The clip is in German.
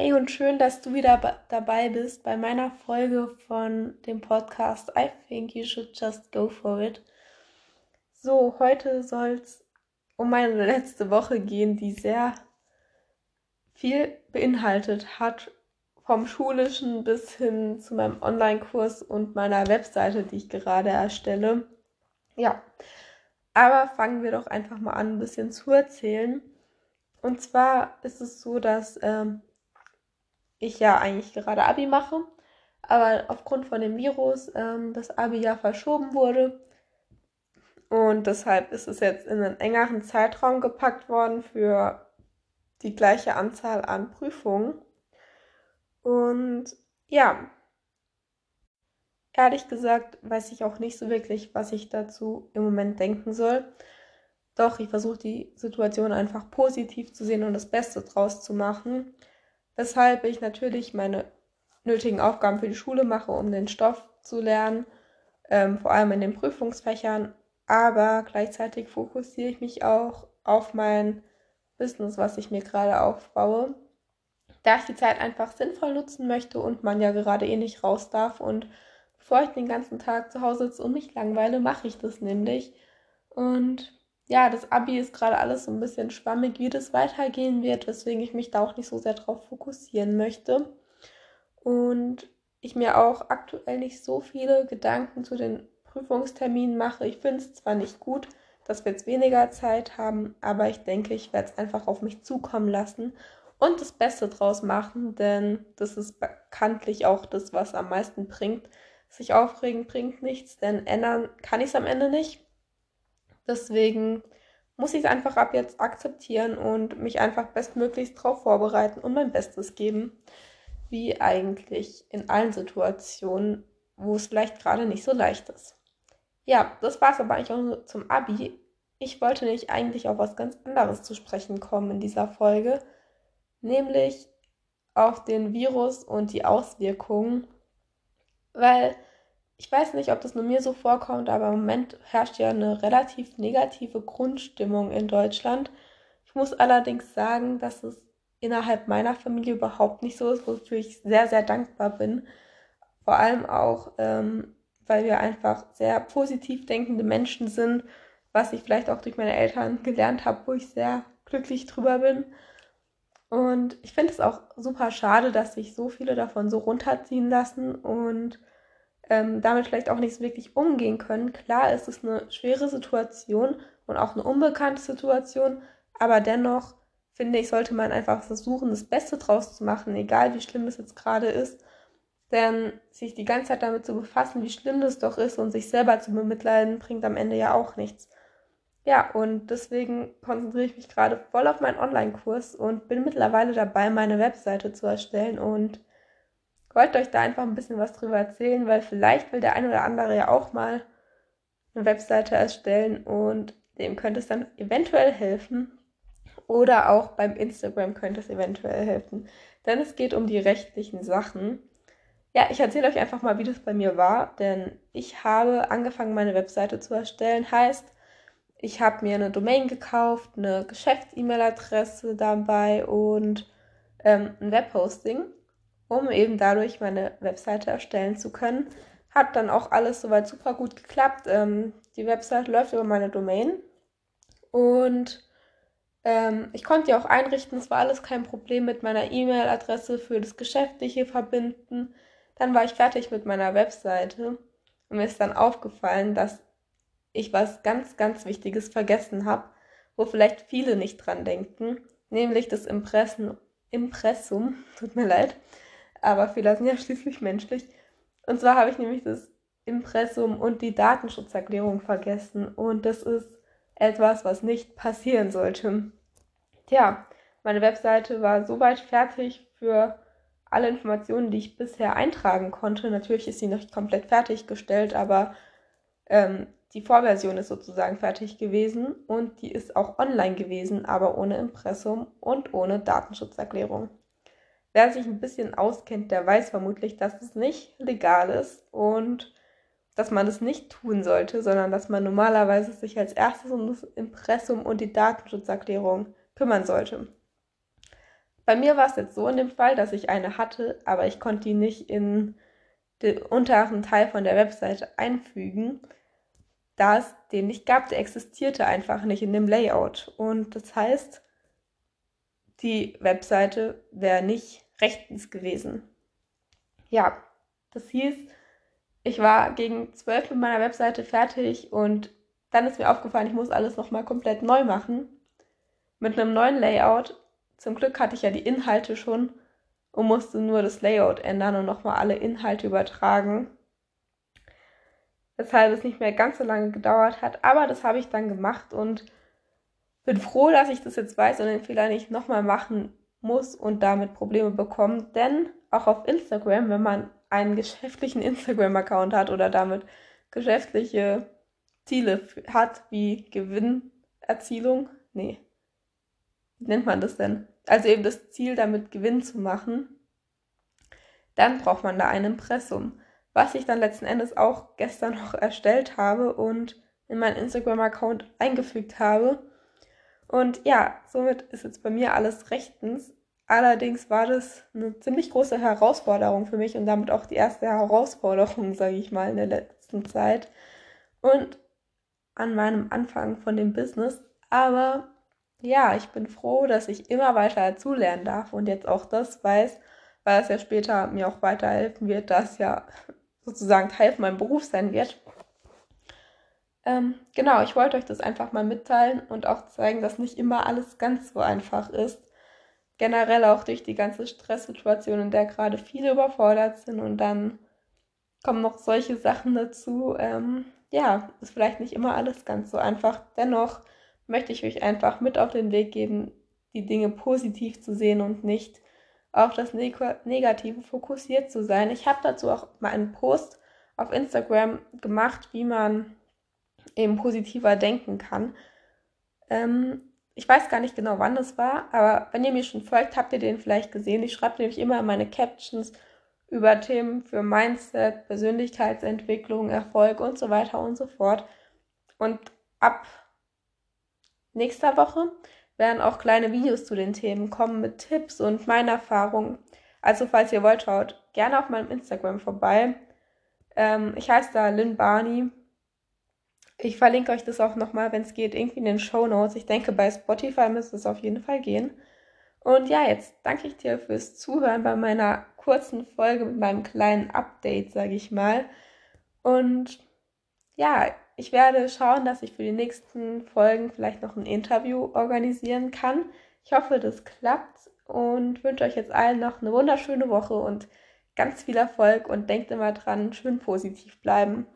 Hey und schön, dass du wieder dabei bist bei meiner Folge von dem Podcast I Think You Should Just Go For It. So, heute soll es um meine letzte Woche gehen, die sehr viel beinhaltet hat, vom schulischen bis hin zu meinem Online-Kurs und meiner Webseite, die ich gerade erstelle. Ja, aber fangen wir doch einfach mal an, ein bisschen zu erzählen. Und zwar ist es so, dass ähm, ich ja eigentlich gerade Abi mache, aber aufgrund von dem Virus ähm, das Abi ja verschoben wurde. Und deshalb ist es jetzt in einen engeren Zeitraum gepackt worden für die gleiche Anzahl an Prüfungen. Und ja, ehrlich gesagt weiß ich auch nicht so wirklich, was ich dazu im Moment denken soll. Doch ich versuche die Situation einfach positiv zu sehen und das Beste draus zu machen weshalb ich natürlich meine nötigen Aufgaben für die Schule mache, um den Stoff zu lernen, ähm, vor allem in den Prüfungsfächern. Aber gleichzeitig fokussiere ich mich auch auf mein Business, was ich mir gerade aufbaue, da ich die Zeit einfach sinnvoll nutzen möchte und man ja gerade eh nicht raus darf. Und bevor ich den ganzen Tag zu Hause sitze und mich langweile, mache ich das nämlich. Und ja, das Abi ist gerade alles so ein bisschen schwammig, wie das weitergehen wird, weswegen ich mich da auch nicht so sehr drauf fokussieren möchte. Und ich mir auch aktuell nicht so viele Gedanken zu den Prüfungsterminen mache. Ich finde es zwar nicht gut, dass wir jetzt weniger Zeit haben, aber ich denke, ich werde es einfach auf mich zukommen lassen und das Beste draus machen, denn das ist bekanntlich auch das, was am meisten bringt. Sich aufregen bringt nichts, denn ändern kann ich es am Ende nicht. Deswegen muss ich es einfach ab jetzt akzeptieren und mich einfach bestmöglichst darauf vorbereiten und mein Bestes geben, wie eigentlich in allen Situationen, wo es vielleicht gerade nicht so leicht ist. Ja, das war es aber eigentlich auch nur zum Abi. Ich wollte nicht eigentlich auf was ganz anderes zu sprechen kommen in dieser Folge, nämlich auf den Virus und die Auswirkungen, weil ich weiß nicht, ob das nur mir so vorkommt, aber im Moment herrscht ja eine relativ negative Grundstimmung in Deutschland. Ich muss allerdings sagen, dass es innerhalb meiner Familie überhaupt nicht so ist, wofür ich sehr, sehr dankbar bin. Vor allem auch, ähm, weil wir einfach sehr positiv denkende Menschen sind, was ich vielleicht auch durch meine Eltern gelernt habe, wo ich sehr glücklich drüber bin. Und ich finde es auch super schade, dass sich so viele davon so runterziehen lassen und ähm, damit vielleicht auch nicht so wirklich umgehen können. Klar ist es eine schwere Situation und auch eine unbekannte Situation, aber dennoch finde ich, sollte man einfach versuchen, das Beste draus zu machen, egal wie schlimm es jetzt gerade ist. Denn sich die ganze Zeit damit zu befassen, wie schlimm das doch ist und sich selber zu bemitleiden, bringt am Ende ja auch nichts. Ja, und deswegen konzentriere ich mich gerade voll auf meinen Online-Kurs und bin mittlerweile dabei, meine Webseite zu erstellen und wollte euch da einfach ein bisschen was drüber erzählen, weil vielleicht will der ein oder andere ja auch mal eine Webseite erstellen und dem könnte es dann eventuell helfen. Oder auch beim Instagram könnte es eventuell helfen. Denn es geht um die rechtlichen Sachen. Ja, ich erzähle euch einfach mal, wie das bei mir war, denn ich habe angefangen, meine Webseite zu erstellen. Heißt, ich habe mir eine Domain gekauft, eine Geschäfts-E-Mail-Adresse dabei und ähm, ein Webhosting um eben dadurch meine Webseite erstellen zu können. Hat dann auch alles soweit super gut geklappt. Ähm, die Webseite läuft über meine Domain und ähm, ich konnte die auch einrichten. Es war alles kein Problem mit meiner E-Mail-Adresse für das Geschäftliche verbinden. Dann war ich fertig mit meiner Webseite und mir ist dann aufgefallen, dass ich was ganz, ganz Wichtiges vergessen habe, wo vielleicht viele nicht dran denken, nämlich das Impressen, Impressum, tut mir leid, aber Fehler sind ja schließlich menschlich. Und zwar habe ich nämlich das Impressum und die Datenschutzerklärung vergessen. Und das ist etwas, was nicht passieren sollte. Tja, meine Webseite war soweit fertig für alle Informationen, die ich bisher eintragen konnte. Natürlich ist sie noch nicht komplett fertiggestellt, aber ähm, die Vorversion ist sozusagen fertig gewesen und die ist auch online gewesen, aber ohne Impressum und ohne Datenschutzerklärung. Wer sich ein bisschen auskennt, der weiß vermutlich, dass es nicht legal ist und dass man es nicht tun sollte, sondern dass man normalerweise sich als erstes um das Impressum und die Datenschutzerklärung kümmern sollte. Bei mir war es jetzt so in dem Fall, dass ich eine hatte, aber ich konnte die nicht in den unteren Teil von der Webseite einfügen, da es den nicht gab. Der existierte einfach nicht in dem Layout. Und das heißt, die Webseite wäre nicht rechtens gewesen. Ja, das hieß, ich war gegen zwölf mit meiner Webseite fertig und dann ist mir aufgefallen, ich muss alles nochmal komplett neu machen. Mit einem neuen Layout. Zum Glück hatte ich ja die Inhalte schon und musste nur das Layout ändern und nochmal alle Inhalte übertragen. Weshalb es nicht mehr ganz so lange gedauert hat. Aber das habe ich dann gemacht und bin froh, dass ich das jetzt weiß und den Fehler nicht nochmal machen muss und damit Probleme bekomme. Denn auch auf Instagram, wenn man einen geschäftlichen Instagram-Account hat oder damit geschäftliche Ziele hat, wie Gewinnerzielung, nee, wie nennt man das denn? Also eben das Ziel, damit Gewinn zu machen, dann braucht man da ein Impressum, was ich dann letzten Endes auch gestern noch erstellt habe und in meinen Instagram-Account eingefügt habe. Und ja, somit ist jetzt bei mir alles rechtens. Allerdings war das eine ziemlich große Herausforderung für mich und damit auch die erste Herausforderung, sage ich mal, in der letzten Zeit und an meinem Anfang von dem Business. Aber ja, ich bin froh, dass ich immer weiter dazulernen darf und jetzt auch das weiß, weil es ja später mir auch weiterhelfen wird, dass ja sozusagen Teil von meinem Beruf sein wird. Ähm, genau, ich wollte euch das einfach mal mitteilen und auch zeigen, dass nicht immer alles ganz so einfach ist generell auch durch die ganze Stresssituation, in der gerade viele überfordert sind und dann kommen noch solche Sachen dazu. Ähm, ja, ist vielleicht nicht immer alles ganz so einfach. Dennoch möchte ich euch einfach mit auf den Weg geben, die Dinge positiv zu sehen und nicht auf das Neg Negative fokussiert zu sein. Ich habe dazu auch mal einen Post auf Instagram gemacht, wie man eben positiver denken kann. Ähm, ich weiß gar nicht genau, wann das war, aber wenn ihr mir schon folgt, habt ihr den vielleicht gesehen. Ich schreibe nämlich immer meine Captions über Themen für Mindset, Persönlichkeitsentwicklung, Erfolg und so weiter und so fort. Und ab nächster Woche werden auch kleine Videos zu den Themen kommen mit Tipps und meinen Erfahrungen. Also falls ihr wollt, schaut gerne auf meinem Instagram vorbei. Ähm, ich heiße da Lynn Barney ich verlinke euch das auch nochmal, wenn es geht, irgendwie in den Show Notes. Ich denke, bei Spotify müsste es auf jeden Fall gehen. Und ja, jetzt danke ich dir fürs Zuhören bei meiner kurzen Folge mit meinem kleinen Update, sage ich mal. Und ja, ich werde schauen, dass ich für die nächsten Folgen vielleicht noch ein Interview organisieren kann. Ich hoffe, das klappt und wünsche euch jetzt allen noch eine wunderschöne Woche und ganz viel Erfolg und denkt immer dran, schön positiv bleiben.